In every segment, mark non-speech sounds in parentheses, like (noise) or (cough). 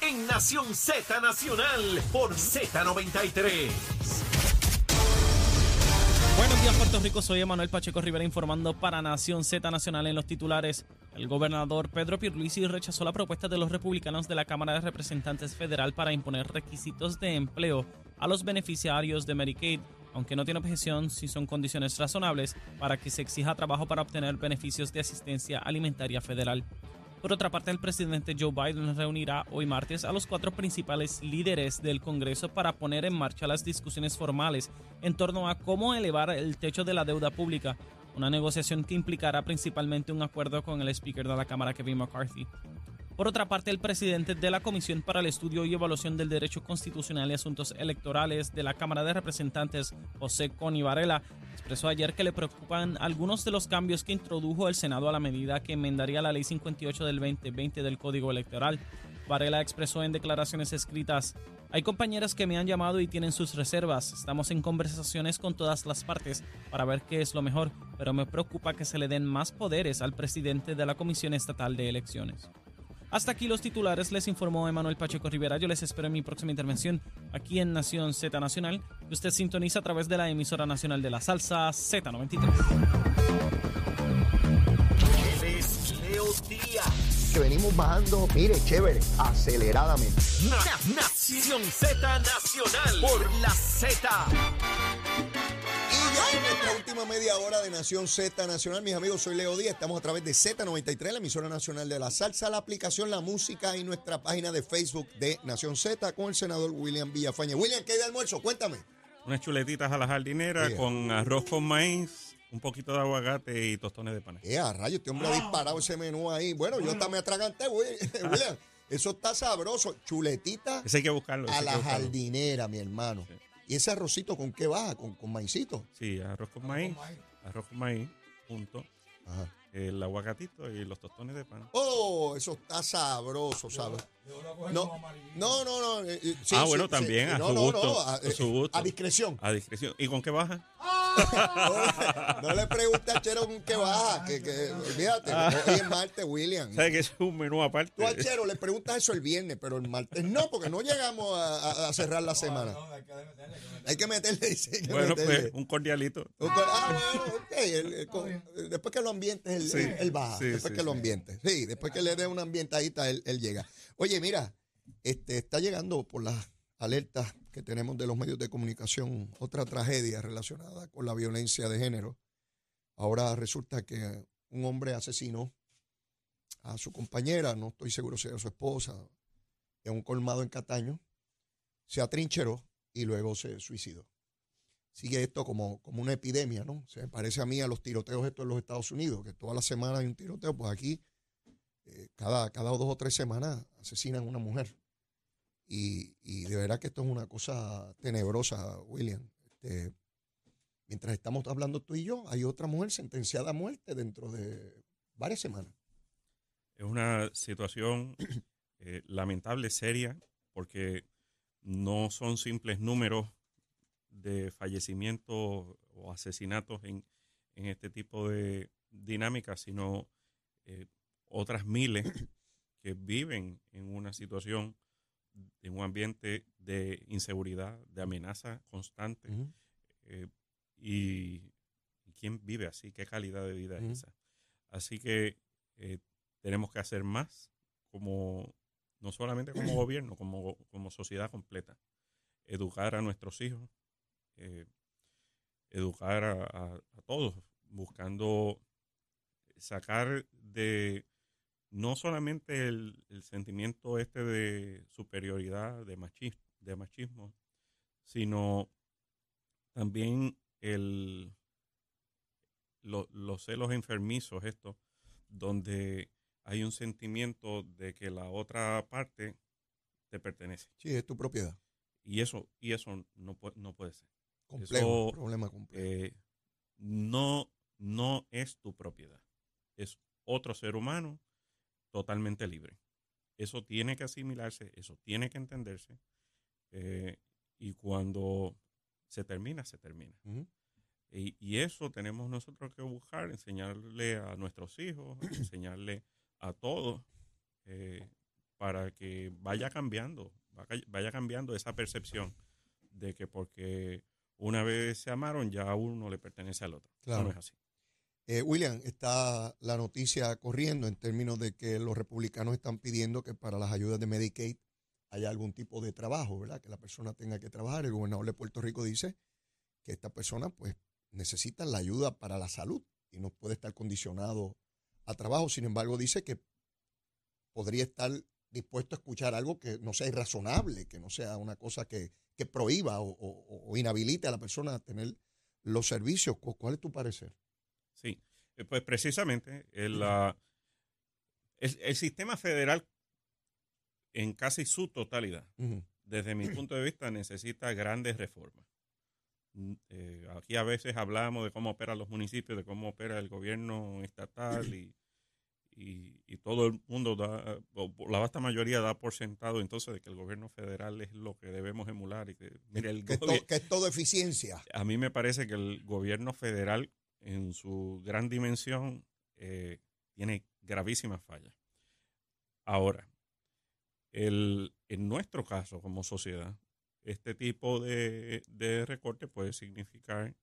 En Nación Z Nacional por Z93. Buenos días, Puerto Rico. Soy Emanuel Pacheco Rivera informando para Nación Z Nacional en los titulares. El gobernador Pedro Pierluisi rechazó la propuesta de los republicanos de la Cámara de Representantes Federal para imponer requisitos de empleo a los beneficiarios de Medicaid, aunque no tiene objeción si son condiciones razonables para que se exija trabajo para obtener beneficios de asistencia alimentaria federal. Por otra parte, el presidente Joe Biden reunirá hoy martes a los cuatro principales líderes del Congreso para poner en marcha las discusiones formales en torno a cómo elevar el techo de la deuda pública, una negociación que implicará principalmente un acuerdo con el Speaker de la Cámara, Kevin McCarthy. Por otra parte, el presidente de la Comisión para el Estudio y Evaluación del Derecho Constitucional y Asuntos Electorales de la Cámara de Representantes, José Coni Varela, expresó ayer que le preocupan algunos de los cambios que introdujo el Senado a la medida que enmendaría la Ley 58 del 2020 del Código Electoral. Varela expresó en declaraciones escritas, hay compañeras que me han llamado y tienen sus reservas, estamos en conversaciones con todas las partes para ver qué es lo mejor, pero me preocupa que se le den más poderes al presidente de la Comisión Estatal de Elecciones. Hasta aquí los titulares, les informó Emanuel Pacheco Rivera. Yo les espero en mi próxima intervención aquí en Nación Z Nacional, usted sintoniza a través de la emisora nacional de la salsa Z93. Él es Leo Díaz. que venimos bajando, mire, chévere, aceleradamente. Na- Nación Z Nacional por la Z. Nuestra última media hora de Nación Z Nacional, mis amigos, soy Leo Díaz, estamos a través de Z93, la emisora nacional de la salsa, la aplicación La Música y nuestra página de Facebook de Nación Z con el senador William Villafañe. William, ¿qué hay de almuerzo? Cuéntame. Unas chuletitas a la jardinera con arroz con maíz, un poquito de aguacate y tostones de pan. Eh, a rayo, este hombre ha disparado ese menú ahí. Bueno, yo me atraganté, Wi- (laughs) William. Eso está sabroso. Chuletita Ese hay que buscarlo. ese a que la buscarlo. jardinera, mi hermano. Sí. ¿Y ese arrocito con qué baja? ¿Con, con maicito? Sí, arroz con maíz, arroz con maíz, punto, Ajá. El aguacatito y los tostones de pan. Oh, eso está sabroso, ¿sabes? No, no, no, no. eh, eh, sí, ah, bueno, sí, también, sí, a no, su no, gusto. no, a, a su gusto. a discreción. A discreción. ¿Y con qué baja? No, le- (laughs) no le preguntes a Chero con qué baja, que, que olvídate, hoy es martes, William. (laughs) ¿Sabes que es un menú aparte? Tú a Chero le preguntas eso el viernes, pero el martes no, porque no llegamos a, a- a cerrar la semana. Hay que meterle, (laughs) dice, hay que Bueno, meterle. pues un cordialito. Ah, bueno, ok, el- el- después que lo ambientes, él, Sí, él- él baja. sí, después sí, que lo sí. ambientes. Sí, después que le dé una ambientadita, él, él llega. Oye, mira, este está llegando por las alertas que tenemos de los medios de comunicación otra tragedia relacionada con la violencia de género. Ahora resulta que un hombre asesinó a su compañera, no estoy seguro si era su esposa, en un colmado en Cataño, se atrincheró y luego se suicidó sigue esto como, como una epidemia, ¿no? Se parece a mí a los tiroteos estos en los Estados Unidos, que toda la semana hay un tiroteo, pues aquí eh, cada, cada dos o tres semanas asesinan a una mujer. Y, y de verdad que esto es una cosa tenebrosa, William. Este, mientras estamos hablando tú y yo, hay otra mujer sentenciada a muerte dentro de varias semanas. Es una situación eh, lamentable, seria, porque no son simples números de fallecimientos o asesinatos en, en este tipo de dinámicas, sino eh, otras miles (coughs) que viven en una situación, en un ambiente de inseguridad, de amenaza constante. Eh, y, quién vive así, qué calidad de vida es esa. Así que eh, tenemos que hacer más como no solamente como (coughs) gobierno, como, como sociedad completa. Educar a nuestros hijos, eh, educar a, a- a todos, buscando sacar de no solamente el, el sentimiento este de superioridad, de, machi- de machismo, sino también el, lo- los celos enfermizos estos donde hay un sentimiento de que la otra parte te pertenece. Sí, es tu propiedad. Y eso, y eso no, puede, no puede ser. Complejo, problema complejo. Eh, no, no es tu propiedad. Es otro ser humano totalmente libre. Eso tiene que asimilarse, eso tiene que entenderse. Eh, y cuando se termina, se termina. y, eso tenemos nosotros que buscar, enseñarle a nuestros hijos, (clears throat) enseñarle a todos, eh, para que vaya cambiando, vaya cambiando esa percepción de que porque una vez se amaron, ya uno le pertenece al otro. Claro. no es así. Eh, William, está la noticia corriendo en términos de que los republicanos están pidiendo que para las ayudas de Medicaid haya algún tipo de trabajo, ¿verdad? Que la persona tenga que trabajar. El gobernador de Puerto Rico dice que esta persona pues necesita la ayuda para la salud y no puede estar condicionado a trabajo. Sin embargo, dice que podría estar dispuesto a escuchar algo que no sea irrazonable, que no sea una cosa que, prohíba o, inhabilite a la persona a tener los servicios. ¿Cuál es tu parecer? Sí, eh, pues precisamente el, el, sistema federal en casi su totalidad, desde mi punto de vista, necesita grandes reformas. Mm, eh, aquí a veces hablamos de cómo operan los municipios, de cómo opera el gobierno estatal y y, todo el mundo da, la vasta mayoría da por sentado entonces de que el gobierno federal es lo que debemos emular y que, el que, es todo eficiencia. A mí me parece que el gobierno federal en su gran dimensión eh, tiene gravísimas fallas. Ahora, el, en nuestro caso como sociedad, este tipo de, de recorte puede significar,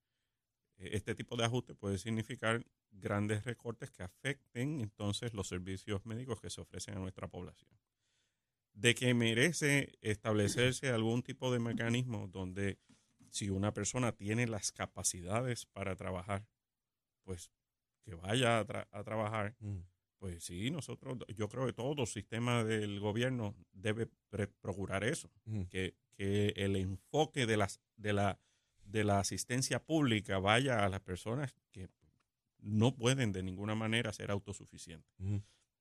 este tipo de ajuste puede significar grandes recortes que afecten entonces los servicios médicos que se ofrecen a nuestra población. De que merece establecerse algún tipo de mecanismo donde si una persona tiene las capacidades para trabajar, pues que vaya a, trabajar, mm. pues sí, nosotros, yo creo que todo el sistema del gobierno debe procurar eso, mm. que, que, el enfoque de, las, de, la, de la asistencia pública vaya a las personas que no pueden de ninguna manera ser autosuficientes.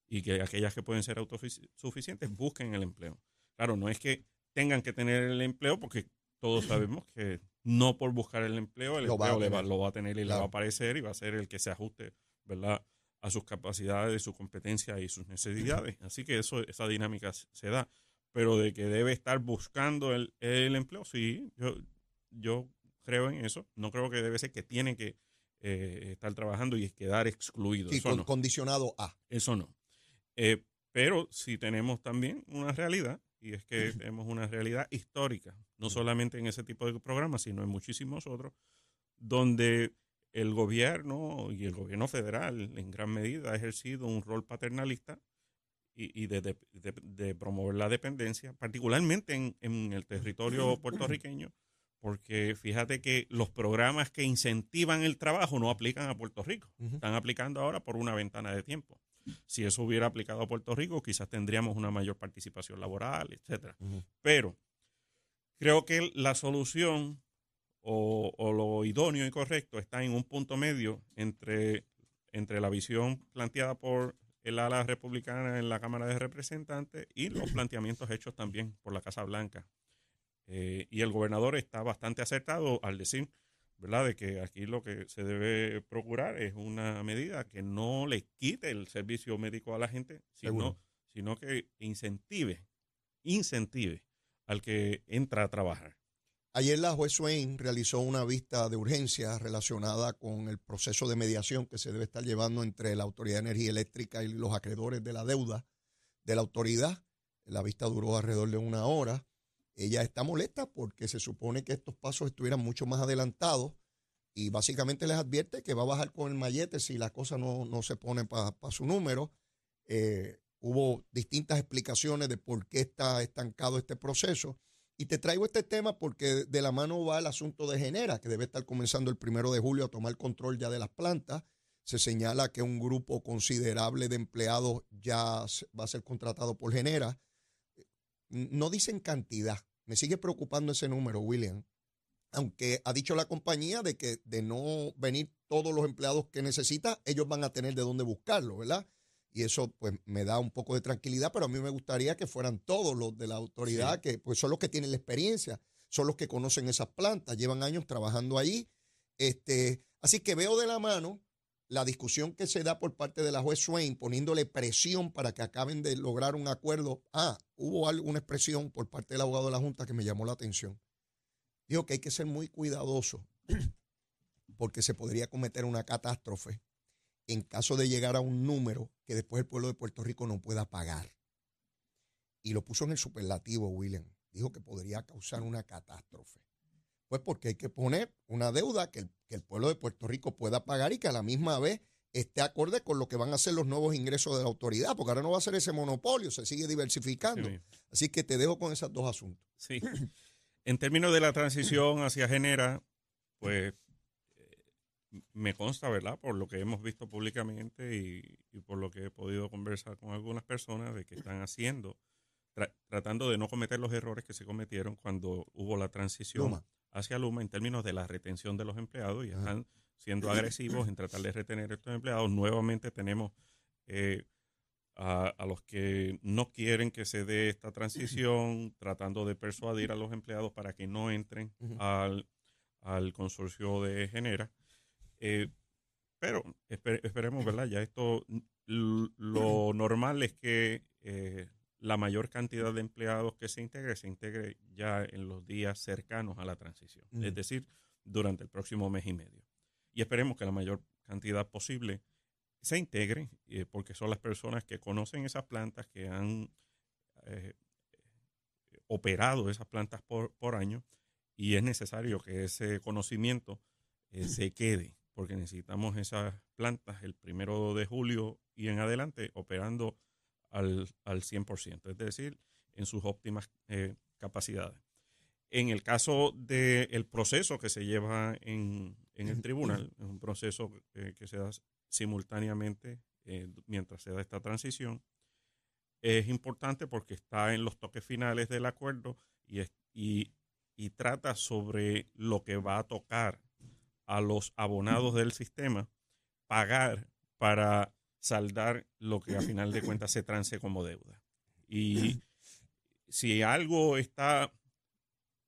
Y que aquellas que pueden ser autosuficientes busquen el empleo. Claro, no es que tengan que tener el empleo porque todos (clears throat) sabemos que no por buscar el empleo, el lo empleo va lo va a tener y le va a aparecer y va a ser el que se ajuste, ¿verdad? a sus capacidades, su competencia y sus necesidades. (clears throat) Así que eso, esa dinámica se da. Pero de que debe estar buscando el, el empleo, sí, yo, yo creo en eso. No creo que debe ser que tiene que eh, estar trabajando y quedar excluido. Sí, condicionado a. Eso no. Eh, pero sí tenemos también una realidad, y es que tenemos una realidad histórica, no solamente en ese tipo de programas, sino en muchísimos otros, donde el gobierno y el gobierno federal en gran medida ha ejercido un rol paternalista y, de, promover la dependencia, particularmente en, en el territorio puertorriqueño, porque fíjate que los programas que incentivan el trabajo no aplican a Puerto Rico, están aplicando ahora por una ventana de tiempo. Si eso hubiera aplicado a Puerto Rico, quizás tendríamos una mayor participación laboral, etcétera. Pero creo que la solución o, lo idóneo y correcto está en un punto medio entre, entre la visión planteada por el ala republicana en la Cámara de Representantes y los planteamientos hechos también por la Casa Blanca eh, y el gobernador está bastante acertado al decir, ¿verdad?, de que aquí lo que se debe procurar es una medida que no le quite el servicio médico a la gente, sino, sino que incentive, incentive al que entra a trabajar. Ayer la juez Swain realizó una vista de urgencia relacionada con el proceso de mediación que se debe estar llevando entre la Autoridad de Energía Eléctrica y los acreedores de la deuda de la autoridad. La vista duró alrededor de una hora. Ella está molesta porque se supone que estos pasos estuvieran mucho más adelantados y básicamente les advierte que va a bajar con el mallete si la cosa no, se pone para su número. Eh, hubo distintas explicaciones de por qué está estancado este proceso. Y te traigo este tema porque de la mano va el asunto de Genera, que debe estar comenzando el primero de julio a tomar control ya de las plantas. Se señala que un grupo considerable de empleados ya va a ser contratado por Genera. No dicen cantidad, me sigue preocupando ese número, William. Aunque ha dicho la compañía de que de no venir todos los empleados que necesita, ellos van a tener de dónde buscarlo, ¿verdad? y eso pues me da un poco de tranquilidad, pero a mí me gustaría que fueran todos los de la autoridad, que pues son los que tienen la experiencia, son los que conocen esas plantas, llevan años trabajando ahí. Este, así que veo de la mano la discusión que se da por parte de la juez Swain poniéndole presión para que acaben de lograr un acuerdo. Ah, hubo alguna expresión por parte del abogado de la Junta que me llamó la atención. Dijo que hay que ser muy cuidadoso (clears throat) porque se podría cometer una catástrofe en caso de llegar a un número que después el pueblo de Puerto Rico no pueda pagar. Y lo puso en el superlativo, William. Dijo que podría causar una catástrofe. Pues porque hay que poner una deuda que el, pueblo de Puerto Rico pueda pagar y que a la misma vez esté acorde con lo que van a ser los nuevos ingresos de la autoridad, porque ahora no va a ser ese monopolio, se sigue diversificando. Así que te dejo con esos dos asuntos. Sí. En términos de la transición hacia Genera, pues eh, me consta, ¿verdad? Por lo que hemos visto públicamente y, por lo que he podido conversar con algunas personas de que están haciendo, tratando de no cometer los errores que se cometieron cuando hubo la transición hacia Luma en términos de la retención de los empleados y están siendo agresivos en tratar de retener a estos empleados. Nuevamente tenemos eh, a, los que no quieren que se dé esta transición, tratando de persuadir a los empleados para que no entren al, consorcio de Genera. Eh, pero esperemos, ¿verdad? Ya esto, lo normal es que eh, la mayor cantidad de empleados que se integre se integre ya en los días cercanos a la transición, es decir, durante el próximo mes y medio. Y esperemos que la mayor cantidad posible se integre, eh, porque son las personas que conocen esas plantas, que han eh, operado esas plantas por, por, año, y es necesario que ese conocimiento eh, se quede, porque necesitamos esas plantas el primero de julio y en adelante operando al, al 100%, es decir, en sus óptimas eh, capacidades. En el caso del proceso que se lleva en, en, el tribunal, es un proceso eh, que se da simultáneamente eh, mientras se da esta transición, es importante porque está en los toques finales del acuerdo y, y, y trata sobre lo que va a tocar a los abonados del sistema pagar para saldar lo que a final de cuentas se trance como deuda. Y si algo está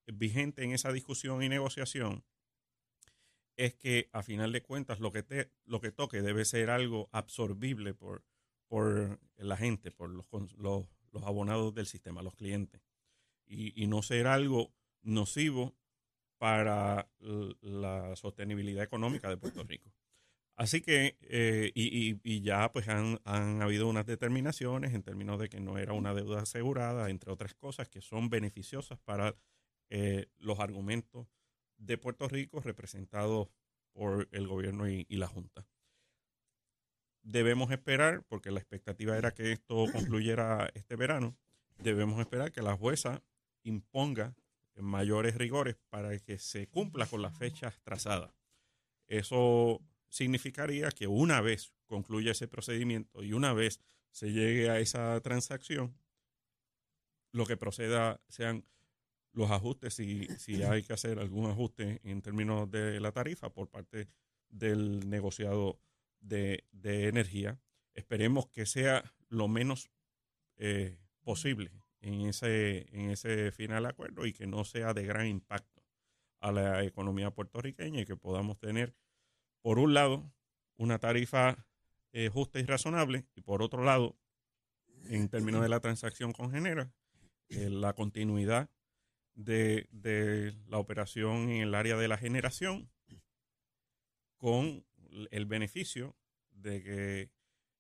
vigente en esa discusión y negociación, es que a final de cuentas lo que, te, lo que toque debe ser algo absorbible por, por la gente, por los, los, los abonados del sistema, los clientes, y, y no ser algo nocivo para la sostenibilidad económica de Puerto Rico. Así que, eh, y, ya pues han, habido unas determinaciones en términos de que no era una deuda asegurada, entre otras cosas, que son beneficiosas para eh, los argumentos de Puerto Rico representados por el gobierno y, la Junta. Debemos esperar, porque la expectativa era que esto (clears throat) concluyera este verano, debemos esperar que la jueza imponga mayores rigores para que se cumpla con las fechas trazadas. Eso significaría que una vez concluya ese procedimiento y una vez se llegue a esa transacción, lo que proceda sean los ajustes, si, si (laughs) hay que hacer algún ajuste en términos de la tarifa por parte del negociado de, energía. Esperemos que sea lo menos eh, posible en ese, en ese final acuerdo y que no sea de gran impacto a la economía puertorriqueña y que podamos tener por un lado, una tarifa eh, justa y razonable, y por otro lado, en términos de la transacción con Genera, eh, la continuidad de, la operación en el área de la generación con el beneficio de que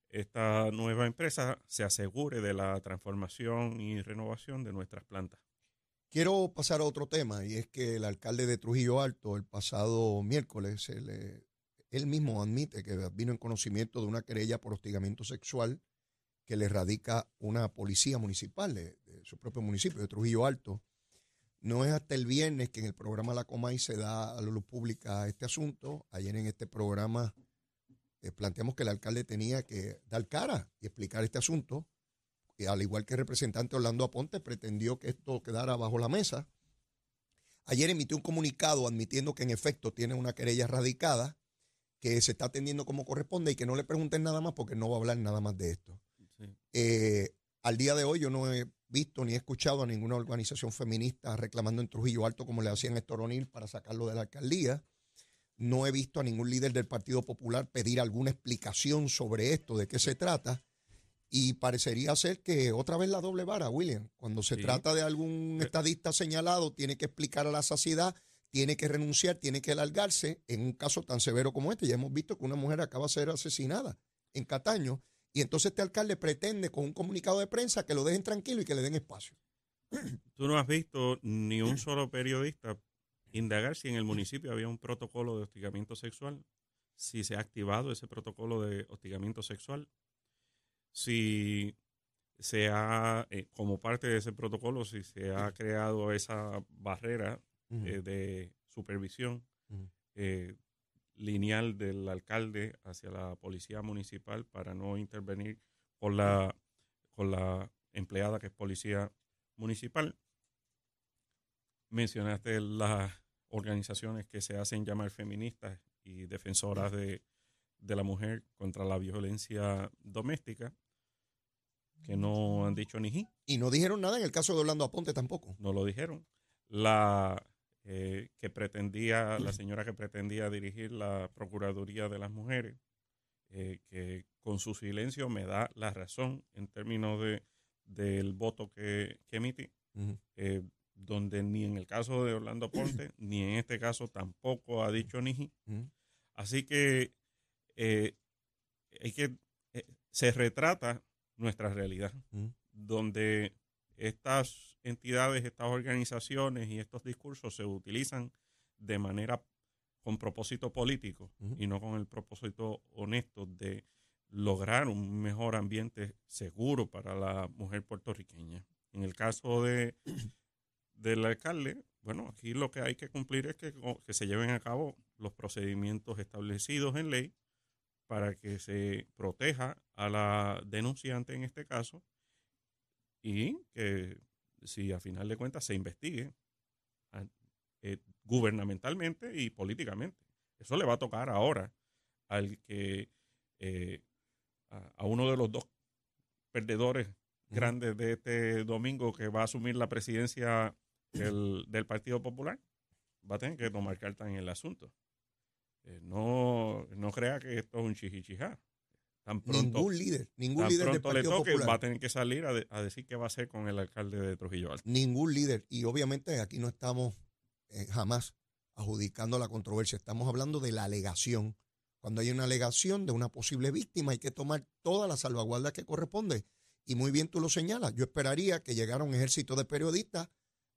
esta nueva empresa se asegure de la transformación y renovación de nuestras plantas. Quiero pasar a otro tema y es que el alcalde de Trujillo Alto el pasado miércoles se le él mismo admite que vino en conocimiento de una querella por hostigamiento sexual que le radica una policía municipal de, su propio municipio, de Trujillo Alto. No es hasta el viernes que en el programa La Comay se da a la luz pública este asunto. Ayer en este programa eh, planteamos que el alcalde tenía que dar cara y explicar este asunto. Y al igual que el representante Orlando Aponte, pretendió que esto quedara bajo la mesa. Ayer emitió un comunicado admitiendo que en efecto tiene una querella radicada que se está atendiendo como corresponde y que no le pregunten nada más porque no va a hablar nada más de esto. Sí. Eh, al día de hoy yo no he visto ni he escuchado a ninguna organización feminista reclamando en Trujillo Alto como le hacían a Héctor O'Neill para sacarlo de la alcaldía. No he visto a ningún líder del Partido Popular pedir alguna explicación sobre esto, de qué se trata. Y parecería ser que otra vez la doble vara, William. Cuando se Sí. trata de algún estadista señalado, tiene que explicar a la saciedad, tiene que renunciar, tiene que largarse. En un caso tan severo como este, ya hemos visto que una mujer acaba de ser asesinada en Cataño. Y entonces este alcalde pretende con un comunicado de prensa que lo dejen tranquilo y que le den espacio. (clears throat) Tú no has visto ni un solo periodista indagar si en el municipio había un protocolo de hostigamiento sexual, si se ha activado ese protocolo de hostigamiento sexual, si se ha, eh, como parte de ese protocolo, si se ha creado esa barrera eh, de supervisión eh, lineal del alcalde hacia la policía municipal para no intervenir con la, con la empleada que es policía municipal. Mencionaste las organizaciones que se hacen llamar feministas y defensoras de, de la mujer contra la violencia doméstica, que no han dicho ni Y no dijeron nada en el caso de Orlando Aponte tampoco. no lo dijeron. La eh, que pretendía, la señora que pretendía dirigir la Procuraduría de las Mujeres, eh, que con su silencio me da la razón en términos de del voto que, que emití, eh, donde ni en el caso de Orlando Ponte, (clears throat) ni en este caso tampoco ha dicho ni ji. Ujú. Así que hay que se retrata nuestra realidad, donde estas entidades, estas organizaciones y estos discursos se utilizan de manera con propósito político y no con el propósito honesto de lograr un mejor ambiente seguro para la mujer puertorriqueña. En el caso de (clears throat) del alcalde, bueno, aquí lo que hay que cumplir es que, que se lleven a cabo los procedimientos establecidos en ley para que se proteja a la denunciante en este caso y que si a final de cuentas se investigue a- eh, gubernamentalmente y políticamente. Eso le va a tocar ahora al que eh, a, a uno de los dos perdedores grandes de este domingo que va a asumir la presidencia del, del Partido Popular, va a tener que tomar carta en el asunto. Eh, no, no crea que esto es un chichichijá. Tan pronto, Ningún líder, ningún tan líder del pronto le Partido toque, Popular. va a tener que salir a, de- a decir qué va a hacer con el alcalde de Trujillo Alto. ningún líder. Y obviamente aquí no estamos eh, jamás adjudicando la controversia. Estamos hablando de la alegación. Cuando hay una alegación de una posible víctima, hay que tomar todas las salvaguardas que corresponde. Y muy bien tú lo señalas. Yo esperaría que llegara un ejército de periodistas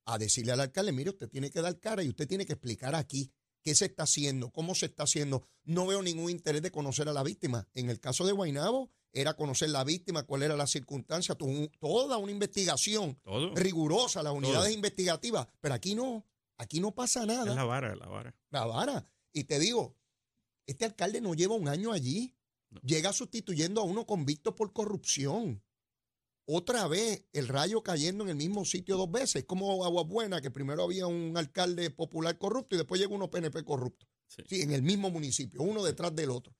a decirle al alcalde, mire, usted tiene que dar cara y usted tiene que explicar aquí qué se está haciendo, cómo se está haciendo. No veo ningún interés de conocer a la víctima. En el caso de Guainabo, era conocer la víctima, cuál era la circunstancia, toda una investigación Todo rigurosa, las unidades Todo. investigativas, pero aquí no, aquí no pasa es nada. la vara, es la vara. La vara. Y te digo, este alcalde no lleva un año allí. No. Llega sustituyendo a uno convicto por corrupción. Otra vez el rayo cayendo en el mismo sitio dos veces. Como Agua Buena, que primero había un alcalde popular corrupto y después llega uno PNP corrupto. Sí. Sí, en el mismo municipio, uno detrás del otro.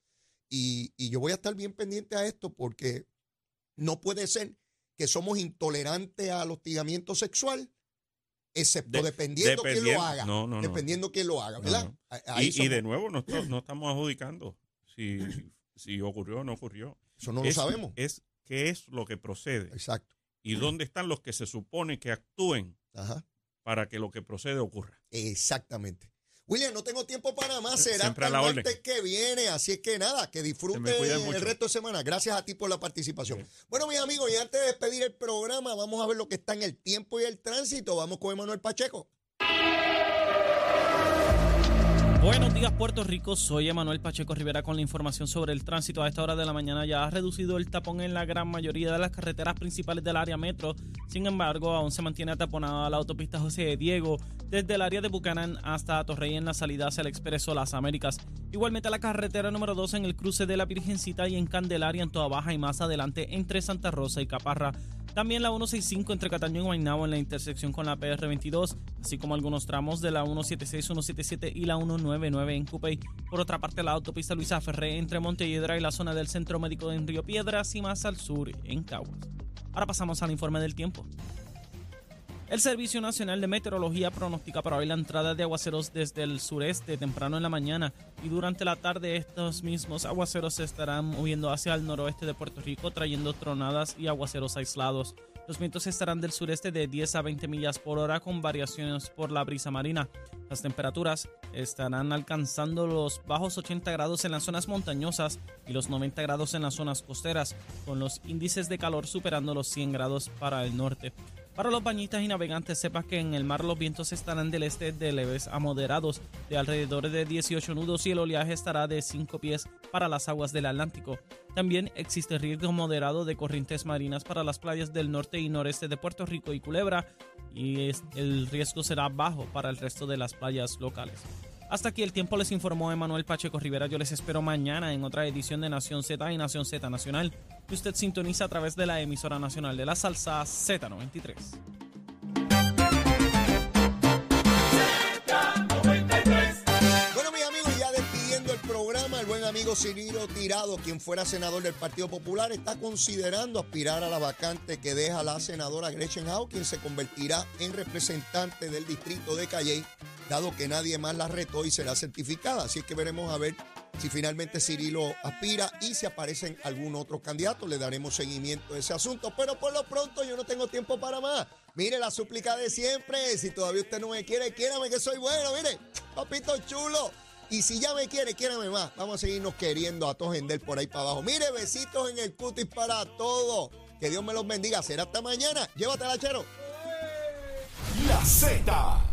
Y, y yo voy a estar bien pendiente a esto porque no puede ser que somos intolerantes al hostigamiento sexual, excepto De- dependiendo quién lo dependiendo- haga. no, no, no. dependiendo quién lo haga, No, ¿verdad? no. Ahí Y, y de nuevo, no, no estamos adjudicando si, si ocurrió o no ocurrió. eso no es, lo sabemos. Es qué es lo que procede Exacto. y dónde están los que se supone que actúen Ajá. para que lo que procede ocurra. Exactamente. William, no tengo tiempo para más. Será Siempre hasta el martes que viene. Así es que nada, que disfrute el resto de semana. Gracias a ti por la participación. Sí. Bueno, mis amigos, y antes de despedir el programa, vamos a ver lo que está en el tiempo y el tránsito. Vamos con Emanuel Pacheco. Buenos días Puerto Rico, soy Emanuel Pacheco Rivera con la información sobre el tránsito. A esta hora de la mañana ya ha reducido el tapón en la gran mayoría de las carreteras principales del área metro. Sin embargo, aún se mantiene ataponada la autopista José de Diego desde el área de Bucanán hasta Torrey en la salida hacia el Expreso Las Américas. Igualmente la carretera número 2 en el cruce de la Virgencita y en Candelaria en Toa Baja y más adelante entre Santa Rosa y Caparra. También la 165 entre Cataño y Guaynabo en la intersección con la PR22, así como algunos tramos de la 176, 177 y la 199 en Cupey. Por otra parte, la autopista Luisa Ferré entre Montelledra y la zona del Centro Médico en Río Piedras y más al sur en Caguas. Ahora pasamos al informe del tiempo. El Servicio Nacional de Meteorología pronostica para hoy la entrada de aguaceros desde el sureste temprano en la mañana y durante la tarde estos mismos aguaceros se estarán moviendo hacia el noroeste de Puerto Rico trayendo tronadas y aguaceros aislados. Los vientos estarán del sureste de 10 a 20 millas por hora con variaciones por la brisa marina. Las temperaturas estarán alcanzando los bajos 80 grados en las zonas montañosas y los 90 grados en las zonas costeras, con los índices de calor superando los 100 grados para el norte. Para los bañistas y navegantes, sepas que en el mar los vientos estarán del este de leves a moderados, de alrededor de 18 nudos y el oleaje estará de 5 pies para las aguas del Atlántico. También existe riesgo moderado de corrientes marinas para las playas del norte y noreste de Puerto Rico y Culebra, y el riesgo será bajo para el resto de las playas locales. Hasta aquí el tiempo les informó Emanuel Pacheco Rivera. Yo les espero mañana en otra edición de Nación Z y Nación Z Nacional que usted sintoniza a través de la emisora nacional de la salsa Z93. Bueno, mis amigos, ya despidiendo el programa, el buen amigo Cirilo Tirado, quien fuera senador del Partido Popular, está considerando aspirar a la vacante que deja la senadora Gretchen Howe, quien se convertirá en representante del distrito de Calley, dado que nadie más la retó y será certificada. Así que veremos a ver si finalmente Cirilo aspira y si aparecen algún otro candidato, le daremos seguimiento a ese asunto. Pero por lo pronto yo no tengo tiempo para más. Mire la súplica de siempre. Si todavía usted no me quiere, quiérame que soy bueno. Mire, papito chulo. Y si ya me quiere, quiérame más. Vamos a seguirnos queriendo a todos por ahí para abajo. Mire, besitos en el cutis para todos. Que Dios me los bendiga. Será hasta mañana. Llévatela, chero. La Z